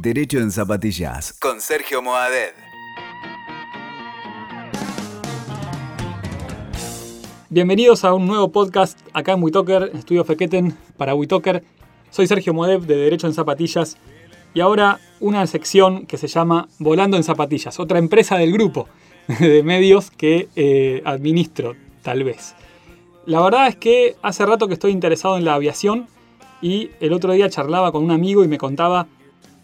Derecho en Zapatillas con Sergio Moadet. Bienvenidos a un nuevo podcast acá en WeToker, Estudio Fequeten para WeToker. Soy Sergio Moadet de Derecho en Zapatillas y ahora una sección que se llama Volando en Zapatillas, otra empresa del grupo de medios que eh, administro, tal vez. La verdad es que hace rato que estoy interesado en la aviación y el otro día charlaba con un amigo y me contaba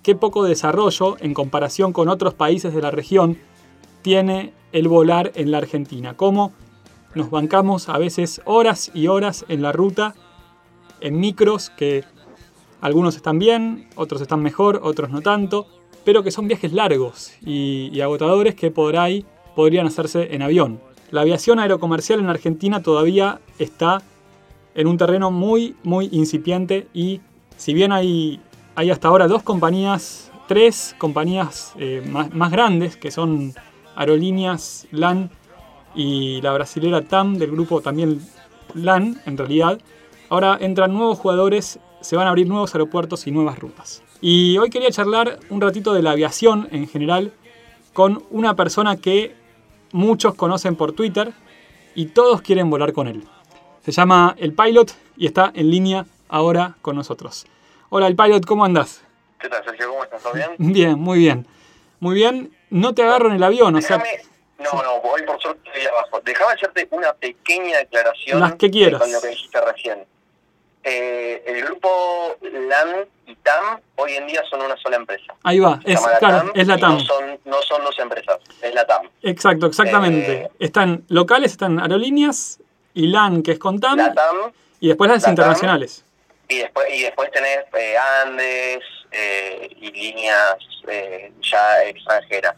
qué poco desarrollo en comparación con otros países de la región tiene el volar en la Argentina. Cómo nos bancamos a veces horas y horas en la ruta, en micros que algunos están bien, otros están mejor, otros no tanto, pero que son viajes largos y, agotadores que por ahí podrían hacerse en avión. La aviación aerocomercial en Argentina todavía está en un terreno muy, muy incipiente y si bien hay, hay hasta ahora dos compañías, tres compañías eh, más, grandes, que son Aerolíneas, LAN y la brasilera TAM del grupo también LAN, en realidad, ahora entran nuevos jugadores, se van a abrir nuevos aeropuertos y nuevas rutas. Y hoy quería charlar un ratito de la aviación en general con una persona que muchos conocen por Twitter y todos quieren volar con él. Se llama El Pilot y está en línea ahora con nosotros. Hola, El Pilot, ¿cómo andas? ¿Qué tal, Sergio? ¿Cómo estás? ¿Todo bien? Bien, muy bien. Muy bien. No te agarro en el avión, o sea... No, no, voy por suerte estoy abajo. Déjame hacerte una pequeña declaración Las que quieras. con lo que dijiste recién. Eh, el grupo LAN y TAM hoy en día son una sola empresa. Ahí va, es, claro, es la TAM. No son, no son dos empresas, es la TAM. Exacto, exactamente. Eh, están locales, están aerolíneas y LAN, que es con TAM, y después las internacionales. Y después, y después tenés eh, Andes y líneas ya extranjeras.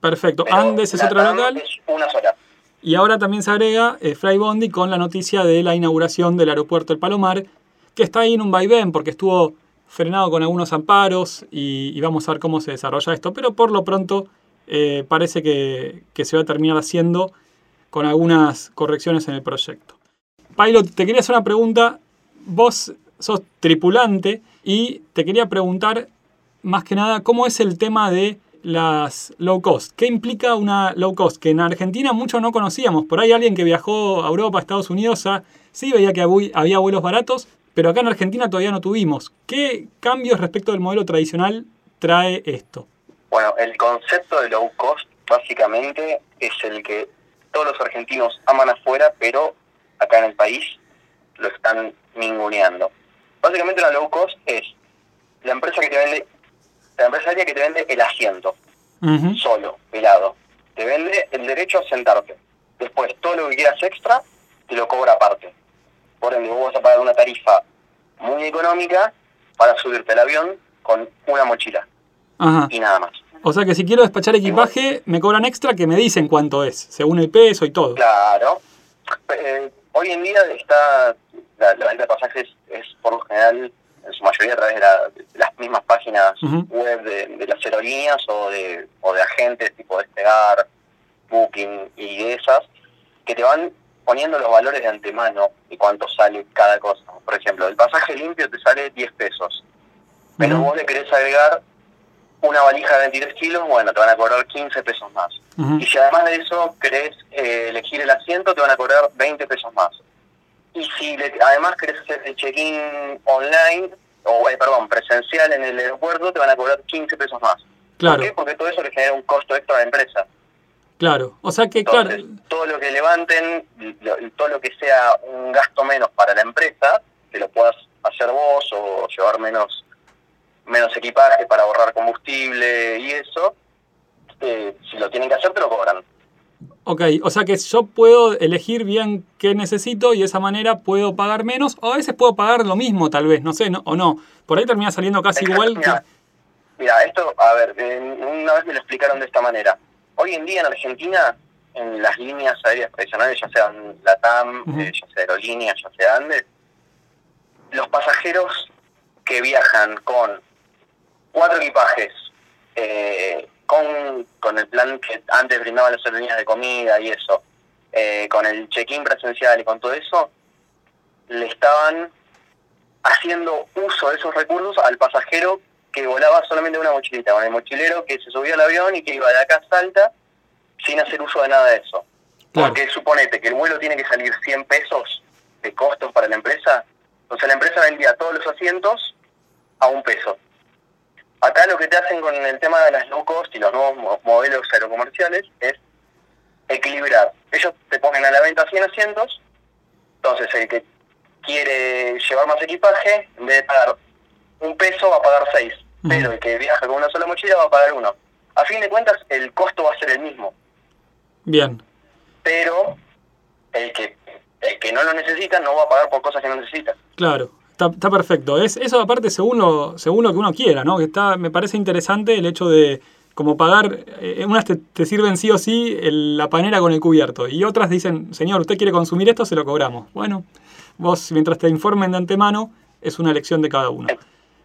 Perfecto, Andes es otra local. Es una sola. Y ahora también se agrega eh, Flybondi con la noticia de la inauguración del aeropuerto El Palomar, que está ahí en un vaivén porque estuvo frenado con algunos amparos y, vamos a ver cómo se desarrolla esto. Pero por lo pronto eh, parece que, que se va a terminar haciendo con algunas correcciones en el proyecto. Pilot, te quería hacer una pregunta. Vos sos tripulante y te quería preguntar más que nada cómo es el tema de las low cost. ¿Qué implica una low cost? Que en Argentina mucho no conocíamos. Por ahí alguien que viajó a Europa, a Estados Unidos, sí veía que había vuelos baratos, pero acá en Argentina todavía no tuvimos. ¿Qué cambios respecto del modelo tradicional trae esto? Bueno, el concepto de low cost básicamente es el que todos los argentinos aman afuera, pero acá en el país lo están ninguneando. Básicamente la low cost es la empresa que te vende la empresaria que te vende el asiento, solo, pelado. Te vende el derecho a sentarte. Después, todo lo que quieras extra, te lo cobra aparte. Por ende, vos vas a pagar una tarifa muy económica para subirte al avión con una mochila. Y nada más. O sea que si quiero despachar equipaje, me cobran extra que me dicen cuánto es, según el peso y todo. Claro. Eh, hoy en día está la, venta de pasajes es por lo general en su mayoría a través de, las mismas páginas web de, las aerolíneas o de, o de agentes tipo Despegar, Booking y de esas, que te van poniendo los valores de antemano y cuánto sale cada cosa. Por ejemplo, el pasaje limpio te sale 10 pesos, pero vos le querés agregar una valija de 23 kilos, bueno, te van a cobrar 15 pesos más. Y si además de eso querés eh, elegir el asiento, te van a cobrar 20 pesos más. Y si además querés hacer el check-in online, o eh, perdón, presencial en el aeropuerto, te van a cobrar 15 pesos más. Claro. ¿Por qué? Porque todo eso le genera un costo extra a la empresa. Claro, o sea que, claro. Todo lo que levanten, todo lo que sea un gasto menos para la empresa, que lo puedas hacer vos o llevar menos menos equipaje para ahorrar combustible y eso, eh, si lo tienen que hacer, te lo cobran. Ok, o sea que yo puedo elegir bien qué necesito y de esa manera puedo pagar menos, o a veces puedo pagar lo mismo, tal vez, no sé, no, o no. Por ahí termina saliendo casi igual. Mira, esto, a ver, una vez me lo explicaron de esta manera. Hoy en día en Argentina, en las líneas aéreas tradicionales, ya sean LATAM, eh, ya sea aerolíneas, ya sea Andes, los pasajeros que viajan con cuatro equipajes, eh, con, con el plan que antes brindaban las aerolíneas de comida y eso, eh, con el check-in presencial y con todo eso, le estaban haciendo uso de esos recursos al pasajero que volaba solamente una mochilita, con el mochilero que se subía al avión y que iba de acá a Salta sin hacer uso de nada de eso. Porque suponete que el vuelo tiene que salir 100 pesos de costos para la empresa, entonces la empresa vendía todos los asientos a un peso. Acá lo que te hacen con el tema de las low cost y los nuevos modelos aerocomerciales es equilibrar. Ellos te ponen a la venta 100 asientos, entonces el que quiere llevar más equipaje, en vez de pagar un peso va a pagar 6, pero el que viaja con una sola mochila va a pagar uno. A fin de cuentas, el costo va a ser el mismo. Bien. Pero el que el que no lo necesita no va a pagar por cosas que no necesita. Claro, está, perfecto. Es, eso aparte según lo, según lo que uno quiera, ¿no? Que está, me parece interesante el hecho de como pagar, eh, unas te, sirven sí o sí la panera con el cubierto y otras dicen, señor, usted quiere consumir esto, se lo cobramos. Bueno, vos mientras te informen de antemano, es una elección de cada uno.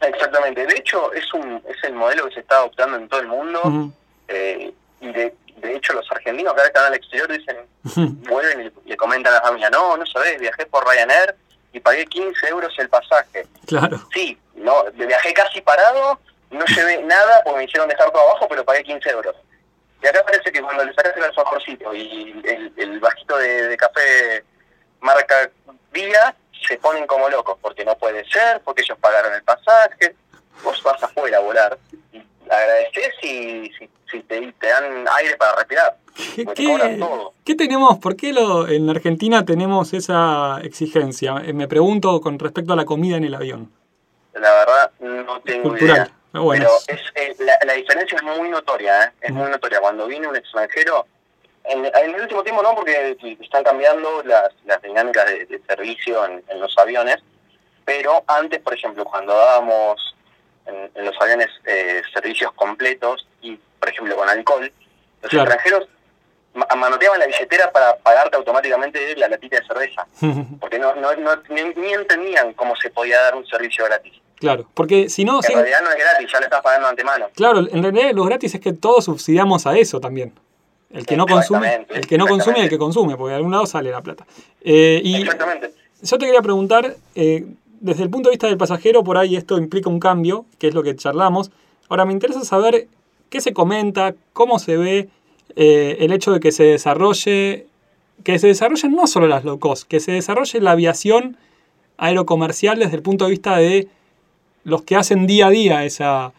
Exactamente, de hecho es, un, es el modelo que se está adoptando en todo el mundo eh, y de, de hecho los argentinos cada vez que van al exterior dicen, vuelven y le comentan a la familia, no, no sabés, viajé por Ryanair y pagué 15 euros el pasaje. Claro. Sí, no, viajé casi parado, no llevé nada porque me hicieron dejar todo abajo, pero pagué 15 euros. Y acá parece que cuando le sacaste el alfajorcito y el, el bajito de, café marca Vía, se ponen como locos, porque no puede ser, porque ellos pagaron el pasaje, vos vas afuera a volar. Agradeces y si, te, dan aire para respirar. ¿Qué, tenemos? ¿Por qué lo, en Argentina tenemos esa exigencia? Eh, me pregunto con respecto a la comida en el avión. La verdad, no tengo idea. Pero es, eh, la, diferencia es muy notoria, ¿eh? es muy notoria. Cuando viene un extranjero, en, el último tiempo no, porque están cambiando las, dinámicas de, servicio en, los aviones, pero antes, por ejemplo, cuando dábamos en, los aviones eh, servicios completos y, por ejemplo, con alcohol, los extranjeros manoteaban la billetera para pagarte automáticamente la latita de cerveza, porque no, no, ni, entendían cómo se podía dar un servicio gratis. Claro, porque si no... En realidad no es gratis, ya lo estás pagando antemano. Claro, en realidad lo gratis es que todos subsidiamos a eso también. El que no consume, el que no consume y el que consume, porque de algún lado sale la plata. Eh, y exactamente. Yo te quería preguntar, eh, desde el punto de vista del pasajero, por ahí esto implica un cambio, que es lo que charlamos. Ahora me interesa saber qué se comenta, cómo se ve eh, el hecho de que se desarrolle, que se desarrollen no solo las low cost, que se desarrolle la aviación aerocomercial desde el punto de vista de los que hacen día a día esa,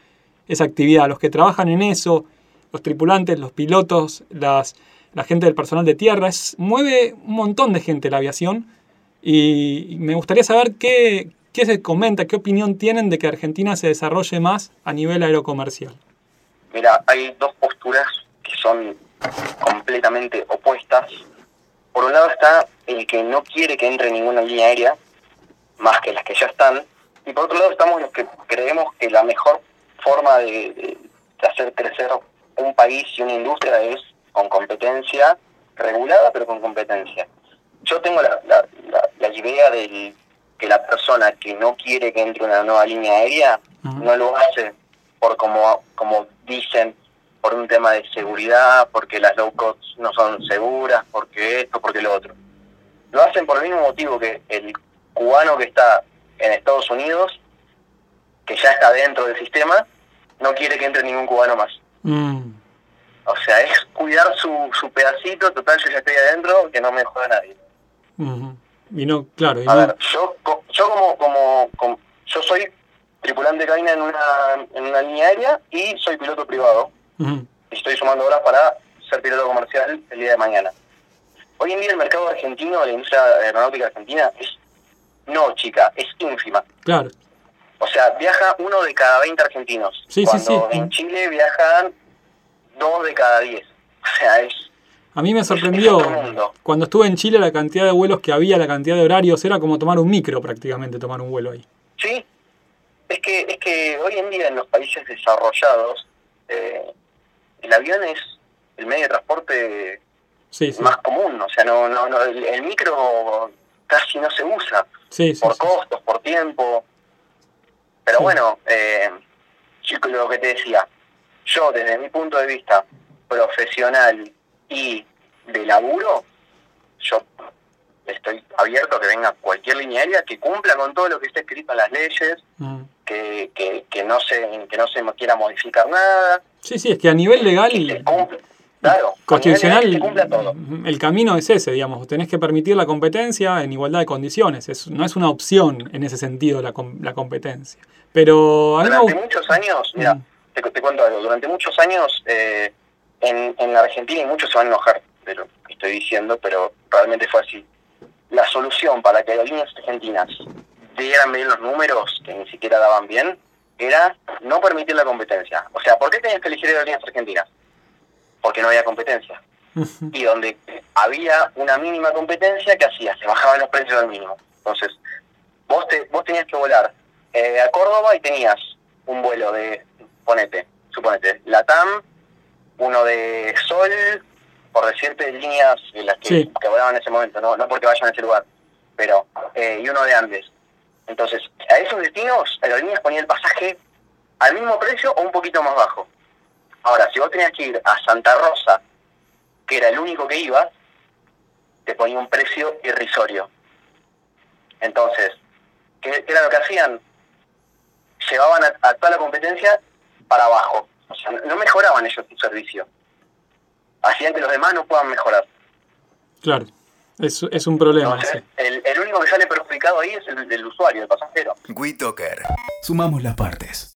esa actividad, los que trabajan en eso, los tripulantes, los pilotos, la gente del personal de tierra. Mueve un montón de gente la aviación y me gustaría saber qué, qué se comenta, qué opinión tienen de que Argentina se desarrolle más a nivel aerocomercial. Mira, hay dos posturas que son completamente opuestas. Por un lado está el que no quiere que entre ninguna línea aérea, más que las que ya están, y por otro lado estamos los que creemos que la mejor forma de, hacer crecer un país y una industria es con competencia regulada, pero con competencia. Yo tengo la, la, idea de que la persona que no quiere que entre una nueva línea aérea no lo hace por como, como dicen por un tema de seguridad, porque las low cost no son seguras, porque esto, porque lo otro. Lo hacen por el mismo motivo que el cubano que está en Estados Unidos, que ya está dentro del sistema, no quiere que entre ningún cubano más. Mm. O sea, es cuidar su, su pedacito, total, yo ya estoy adentro, que no me joda nadie. Y no, claro. a ver, yo, yo como, como, yo soy tripulante de cabina en una, en una línea aérea y soy piloto privado. Y estoy sumando horas para ser piloto comercial el día de mañana. Hoy en día el mercado argentino, la industria aeronáutica argentina, es no chica, es ínfima. Claro. O sea, viaja uno de cada 20 argentinos. Sí, cuando en Chile viajan dos de cada 10. O sea, es... A mí me sorprendió cuando estuve en Chile la cantidad de vuelos que había, la cantidad de horarios, era como tomar un micro prácticamente, tomar un vuelo ahí. Sí, es que, es que hoy en día en los países desarrollados, eh, el avión es el medio de transporte más común, o sea, no, no, no el, micro casi no se usa por costos, por tiempo. Pero bueno, eh, lo que te decía, yo desde mi punto de vista profesional y de laburo, yo estoy abierto a que venga cualquier línea aérea que cumpla con todo lo que está escrito en las leyes, mm. Que, que, no se que no se quiera modificar nada. Sí, sí, es que a nivel legal y claro, constitucional el camino es ese, digamos, tenés que permitir la competencia en igualdad de condiciones, es, no es una opción en ese sentido la, la competencia. Pero durante muchos años, mira, mm. te, te, cuento algo, durante muchos años eh, en, en la Argentina, y muchos se van a enojar de lo que estoy diciendo, pero realmente fue así. La solución para que las líneas argentinas dieran bien los números, que ni siquiera daban bien, era no permitir la competencia. O sea, ¿por qué tenías que elegir líneas argentinas? Porque no había competencia. y donde había una mínima competencia, ¿qué hacía? Se bajaban los precios al mínimo. Entonces, vos, te, vos tenías que volar eh, a Córdoba y tenías un vuelo de, ponete, suponete, Latam, uno de Sol, por decirte líneas de las que, volaban en ese momento, no, no porque vayan a ese lugar, pero, eh, y uno de Andes. Entonces, a esos destinos, aerolíneas ponía el pasaje al mismo precio o un poquito más bajo. Ahora, si vos tenías que ir a Santa Rosa, que era el único que iba, te ponía un precio irrisorio. Entonces, ¿qué, era lo que hacían? Llevaban a, toda la competencia para abajo. O sea, no mejoraban ellos su servicio. Hacían que los demás no puedan mejorar. Claro. Es, es un problema. el, el, único que sale perjudicado ahí es el, el usuario, el pasajero. WeToker. Sumamos las partes.